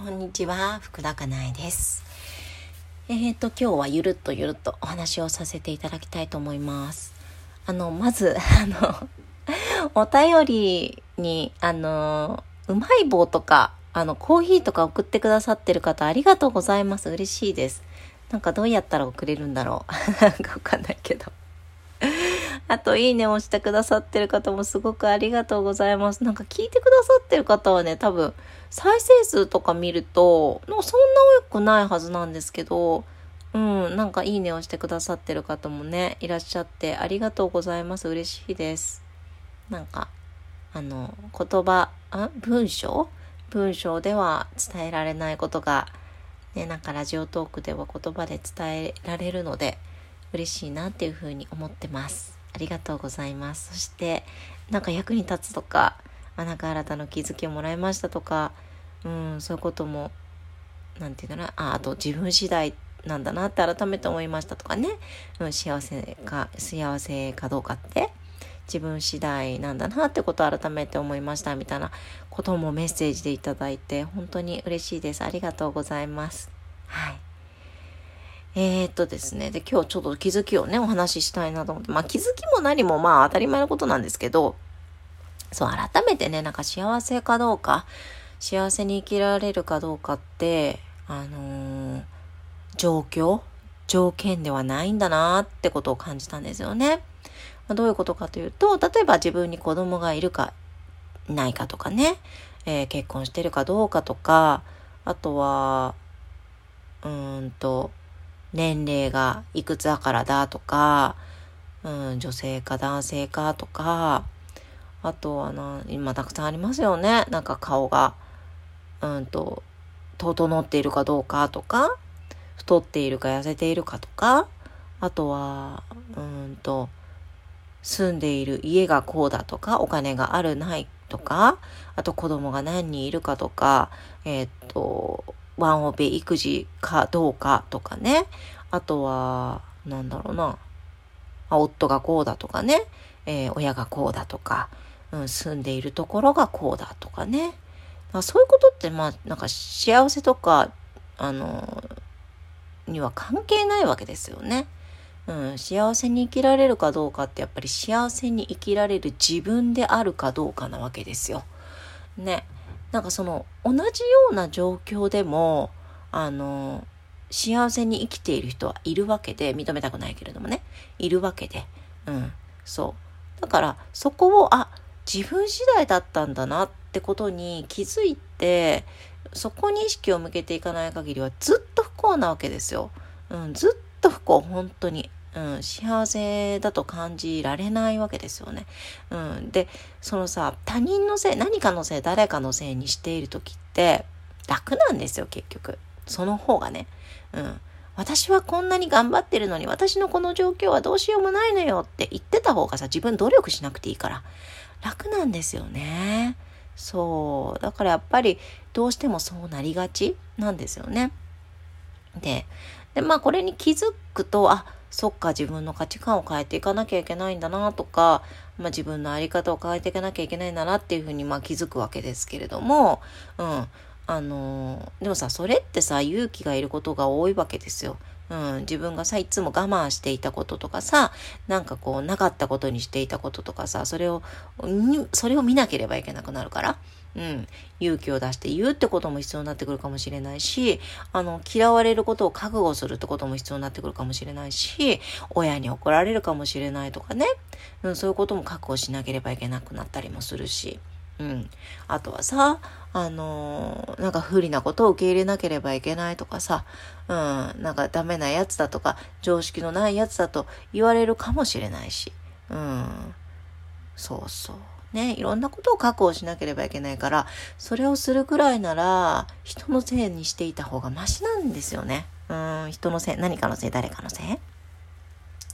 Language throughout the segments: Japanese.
こんにちは、福田かなえです。えっ、ー、と、今日はゆるっとゆるっとお話をさせていただきたいと思います。あの、まず、あの、お便りに、あの、うまい棒とか、あの、コーヒーとか送ってくださってる方ありがとうございます。嬉しいです。なんかどうやったら送れるんだろう。なんかわかんないけど。あと、いいねを押してくださってる方もすごくありがとうございます。なんか聞いてくださってる方はね、多分、再生数とか見ると、そんな多くないはずなんですけど、うん、なんかいいねをしてくださってる方もね、いらっしゃってありがとうございます。嬉しいです。なんか、あの、言葉、あ文章？文章では伝えられないことが、ね、なんかラジオトークでは言葉で伝えられるので、嬉しいなっていうふうに思ってます。ありがとうございます。そして、なんか役に立つとか、あなんか新たな気づきをもらいましたとか、うん、そういうことも、なんていうかな、あ、あと自分次第なんだなって改めて思いましたとかね、うん、幸せか、幸せかどうかって、自分次第なんだなってことを改めて思いましたみたいなこともメッセージでいただいて、本当に嬉しいです。ありがとうございます。はい。えー、っとですね。で、今日ちょっと気づきをね、お話ししたいなと思って。まあ気づきも何もまあ当たり前のことなんですけど、そう、改めてね、なんか幸せかどうか、幸せに生きられるかどうかって、あのー、状況条件ではないんだなってことを感じたんですよね。まあ、どういうことかというと、例えば自分に子供がいるか、ないかとかね、えー、結婚してるかどうかとか、あとは、うんと、年齢がいくつだからだとか、うん、女性か男性かとか、あとはな、今たくさんありますよね。なんか顔が、うんと、整っているかどうかとか、太っているか痩せているかとか、あとは、うんと、住んでいる家がこうだとか、お金があるないとか、あと子供が何人いるかとか、えー、っと、ワンオペ育児かどうかとかね。あとは、なんだろうな。夫がこうだとかね。えー、親がこうだとか、うん、住んでいるところがこうだとかね。かそういうことって、まあ、なんか幸せとか、あの、には関係ないわけですよね。うん、幸せに生きられるかどうかってやっぱり幸せに生きられる自分であるかどうかなわけですよ。ね。なんかその同じような状況でもあの幸せに生きている人はいるわけで認めたくないけれどもね。いるわけで。うん。そう。だからそこをあ自分次第だったんだなってことに気づいてそこに意識を向けていかない限りはずっと不幸なわけですよ、うん、ずっと不幸本当に。うん、幸せだと感じられないわけですよね。うん、でそのさ他人のせい何かのせい誰かのせいにしている時って楽なんですよ結局その方がね。うん、私はこんなに頑張ってるのに私のこの状況はどうしようもないのよって言ってた方がさ自分努力しなくていいから楽なんですよね。そうだからやっぱりどうしてもそうなりがちなんですよね。ででまあこれに気づくとあそっか自分の価値観を変えていかなきゃいけないんだなとか、まあ、自分の在り方を変えていかなきゃいけないんだなっていうふうにまあ気づくわけですけれども、うん。あのー、でもさ、それってさ、勇気がいることが多いわけですよ。うん、自分がさ、いつも我慢していたこととかさ、なんかこう、なかったことにしていたこととかさ、それを、それを見なければいけなくなるから。うん、勇気を出して言うってことも必要になってくるかもしれないし、あの、嫌われることを覚悟するってことも必要になってくるかもしれないし、親に怒られるかもしれないとかね、うん、そういうことも覚悟しなければいけなくなったりもするし、うん。あとはさ、あのー、なんか不利なことを受け入れなければいけないとかさ、うん、なんかダメなやつだとか、常識のないやつだと言われるかもしれないし、うん。そうそう。ね、いろんなことを確保しなければいけないから、それをするくらいなら、人のせいにしていた方がマシなんですよね。うん、人のせい、何かのせい、誰かのせい？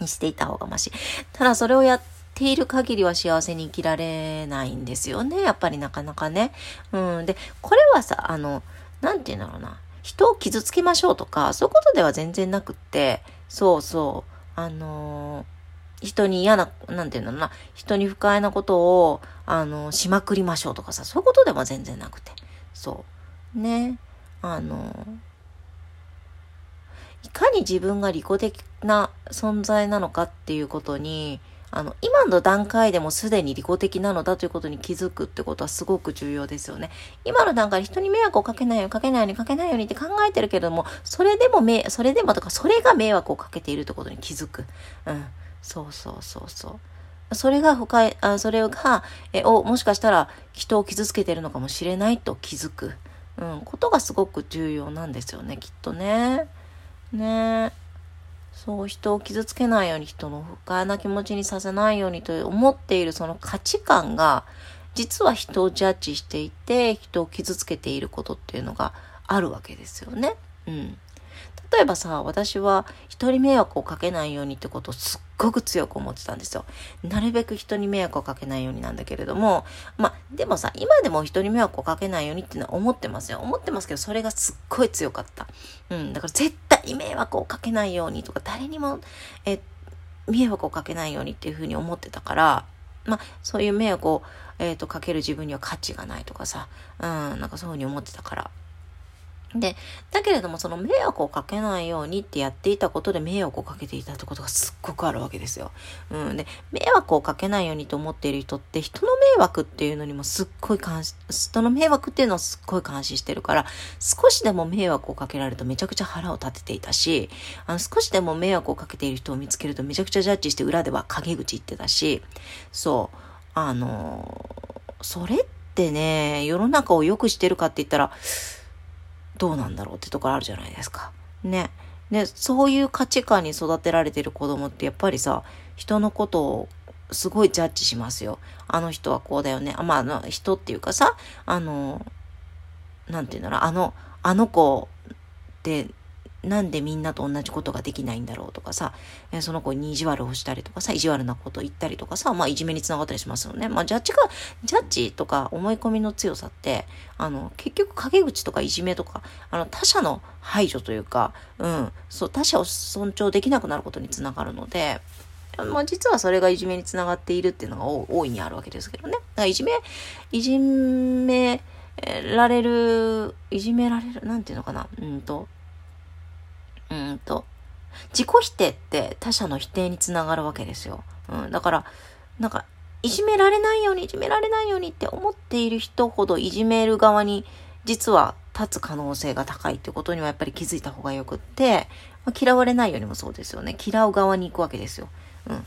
にしていた方がマシ。ただそれをやっている限りは幸せに生きられないんですよね。やっぱりなかなかね。うん。で、これはさ、あの、なんて言うんだろうな。人を傷つけましょうとか、そういうことでは全然なくって、そうそう、あのー人に嫌な、なんていうのな、人に不快なことを、あの、しまくりましょうとかさ、そういうことでも全然なくて。そう。ね。あの、いかに自分が利己的な存在なのかっていうことに、あの、今の段階でもすでに利己的なのだということに気づくってことはすごく重要ですよね。今の段階で人に迷惑をかけないように、かけないように、かけないようにって考えてるけれども、それでもめ、それでもとか、それが迷惑をかけているってことに気づく。うん。そうそうそうそう。それが深い、あそれが、え、お、もしかしたら人を傷つけてるのかもしれないと気づく。うん、ことがすごく重要なんですよね、きっとね。ねそう人を傷つけないように人の不快な気持ちにさせないようにと思っているその価値観が実は人をジャッジしていて人を傷つけていることっていうのがあるわけですよね。うん。例えばさ、私は人に迷惑をかけないようにってことをすっごく強く思ってたんですよ。なるべく人に迷惑をかけないようになんだけれども、まあ、でもさ、今でも人に迷惑をかけないようにっていうのは思ってますよ。思ってますけど、それがすっごい強かった。うん、だから絶対迷惑をかけないようにとか、誰にも、え、迷惑をかけないようにっていうふうに思ってたから、まあ、そういう迷惑を、えっ、ー、と、かける自分には価値がないとかさ、うん、なんかそういうふうに思ってたから。で、だけれどもその迷惑をかけないようにってやっていたことで迷惑をかけていたってことがすっごくあるわけですよ。うん。で、迷惑をかけないようにと思っている人って人の迷惑っていうのにもすっごい監視、人の迷惑っていうのをすっごい監視してるから、少しでも迷惑をかけられるとめちゃくちゃ腹を立てていたし、あの少しでも迷惑をかけている人を見つけるとめちゃくちゃジャッジして裏では陰口言ってたし、そう、あの、それってね、世の中を良くしてるかって言ったら、どうなんだろうってところあるじゃないですか。ね。で、そういう価値観に育てられてる子供ってやっぱりさ、人のことをすごいジャッジしますよ。あの人はこうだよね。あまあ、人っていうかさ、あの、なんて言うんだろう、あの、あの子ってなんでみんなと同じことができないんだろうとかさ、えその子に意地悪をしたりとかさ、意地悪なこと言ったりとかさ、まあいじめにつながったりしますよね。まあジャッジが、ジャッジとか思い込みの強さって、あの、結局陰口とかいじめとか、あの他者の排除というか、うん、そう、他者を尊重できなくなることにつながるので、まあ実はそれがいじめにつながっているっていうのが大いにあるわけですけどね。だからいじめ、いじめられる、いじめられる、なんていうのかな、うんと、うんと、自己否定って他者の否定につながるわけですよ。うん、だから、なんか、いじめられないように、いじめられないようにって思っている人ほどいじめる側に実は立つ可能性が高いってことにはやっぱり気づいた方がよくって、まあ、嫌われないようにもそうですよね。嫌う側に行くわけですよ。うん。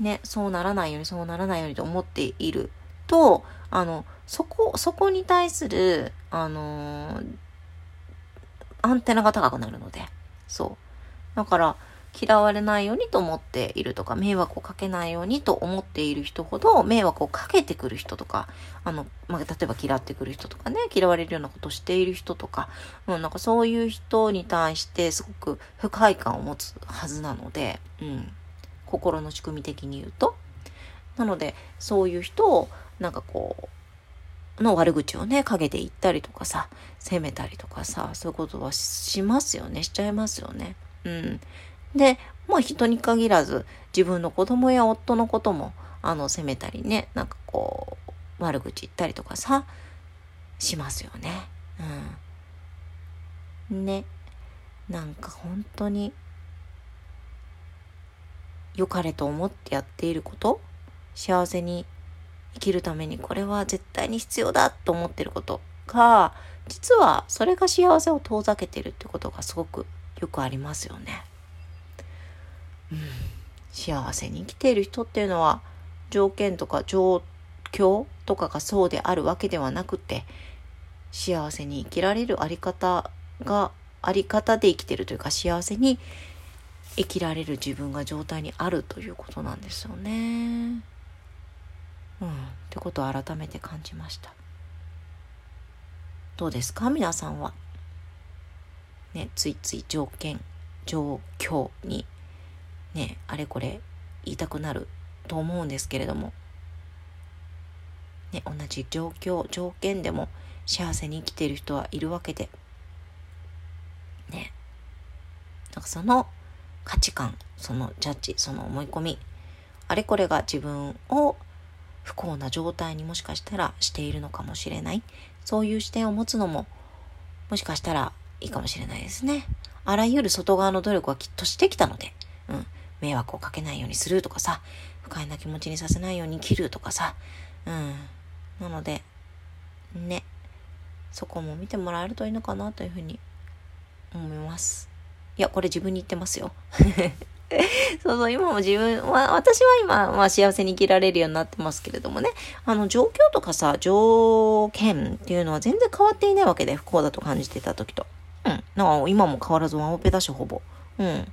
ね、そうならないように、そうならないようにと思っていると、あの、そこ、そこに対する、あのー、アンテナが高くなるので、そう。だから、嫌われないようにと思っているとか、迷惑をかけないようにと思っている人ほど、迷惑をかけてくる人とか、あの、まあ、例えば嫌ってくる人とかね、嫌われるようなことをしている人とか、う、なんかそういう人に対してすごく不快感を持つはずなので、うん。心の仕組み的に言うと。なので、そういう人を、なんかこう、の悪口をね、陰で言ったりとかさ、責めたりとかさ、そういうことはしますよね、しちゃいますよね。うん。で、まあ人に限らず、自分の子供や夫のことも、あの、責めたりね、なんかこう、悪口言ったりとかさ、しますよね。うん。ね。なんか本当に、良かれと思ってやっていること、幸せに生きるためにこれは絶対に必要だと思ってることが、実はそれが幸せを遠ざけてるってことがすごくよくありますよね。うん、幸せに生きている人っていうのは条件とか状況とかがそうであるわけではなくて幸せに生きられるあり方があり方で生きてるというか幸せに生きられる自分が状態にあるということなんですよね。うん、ってことを改めて感じました。どうですか？皆さんは。ねついつい条件状況にねあれこれ言いたくなると思うんですけれども。ね同じ状況条件でも幸せに生きている人はいるわけで。ね。なんかその価値観そのジャッジその思い込みあれこれが自分を不幸な状態にもしかしたらしているのかもしれない。そういう視点を持つのも、もしかしたらいいかもしれないですね。あらゆる外側の努力はきっとしてきたので、うん。迷惑をかけないようにするとかさ、不快な気持ちにさせないように切るとかさ、うん。なので、ね、そこも見てもらえるといいのかなというふうに思います。いや、これ自分に言ってますよ。そうそう、今も自分は、私は今、まあ幸せに生きられるようになってますけれどもね、あの、状況とかさ、条件っていうのは全然変わっていないわけで、不幸だと感じてた時と。うん。なんか今も変わらずワンオペだし、ほぼ。うん。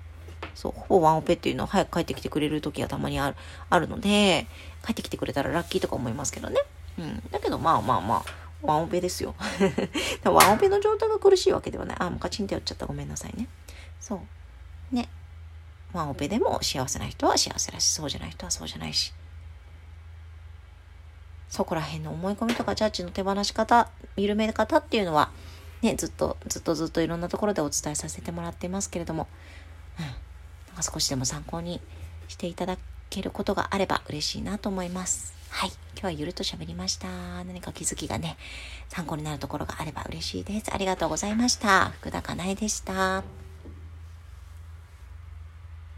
そう、ほぼワンオペっていうのは早く帰ってきてくれる時はたまにある、あるので、帰ってきてくれたらラッキーとか思いますけどね。うん。だけど、まあまあまあ、ワンオペですよ。ワンオペの状態が苦しいわけではない。あ、もうカチンってやっちゃった。ごめんなさいね。そう。ね。ワンオペでも幸せな人は幸せだし、そうじゃない人はそうじゃないし。そこら辺の思い込みとかジャッジの手放し方、緩め方っていうのは、ね、ずっと、ずっとずっといろんなところでお伝えさせてもらっていますけれども、うん。なんか少しでも参考にしていただけることがあれば嬉しいなと思います。はい。今日はゆるっと喋りました。何か気づきがね、参考になるところがあれば嬉しいです。ありがとうございました。福田かなえでした。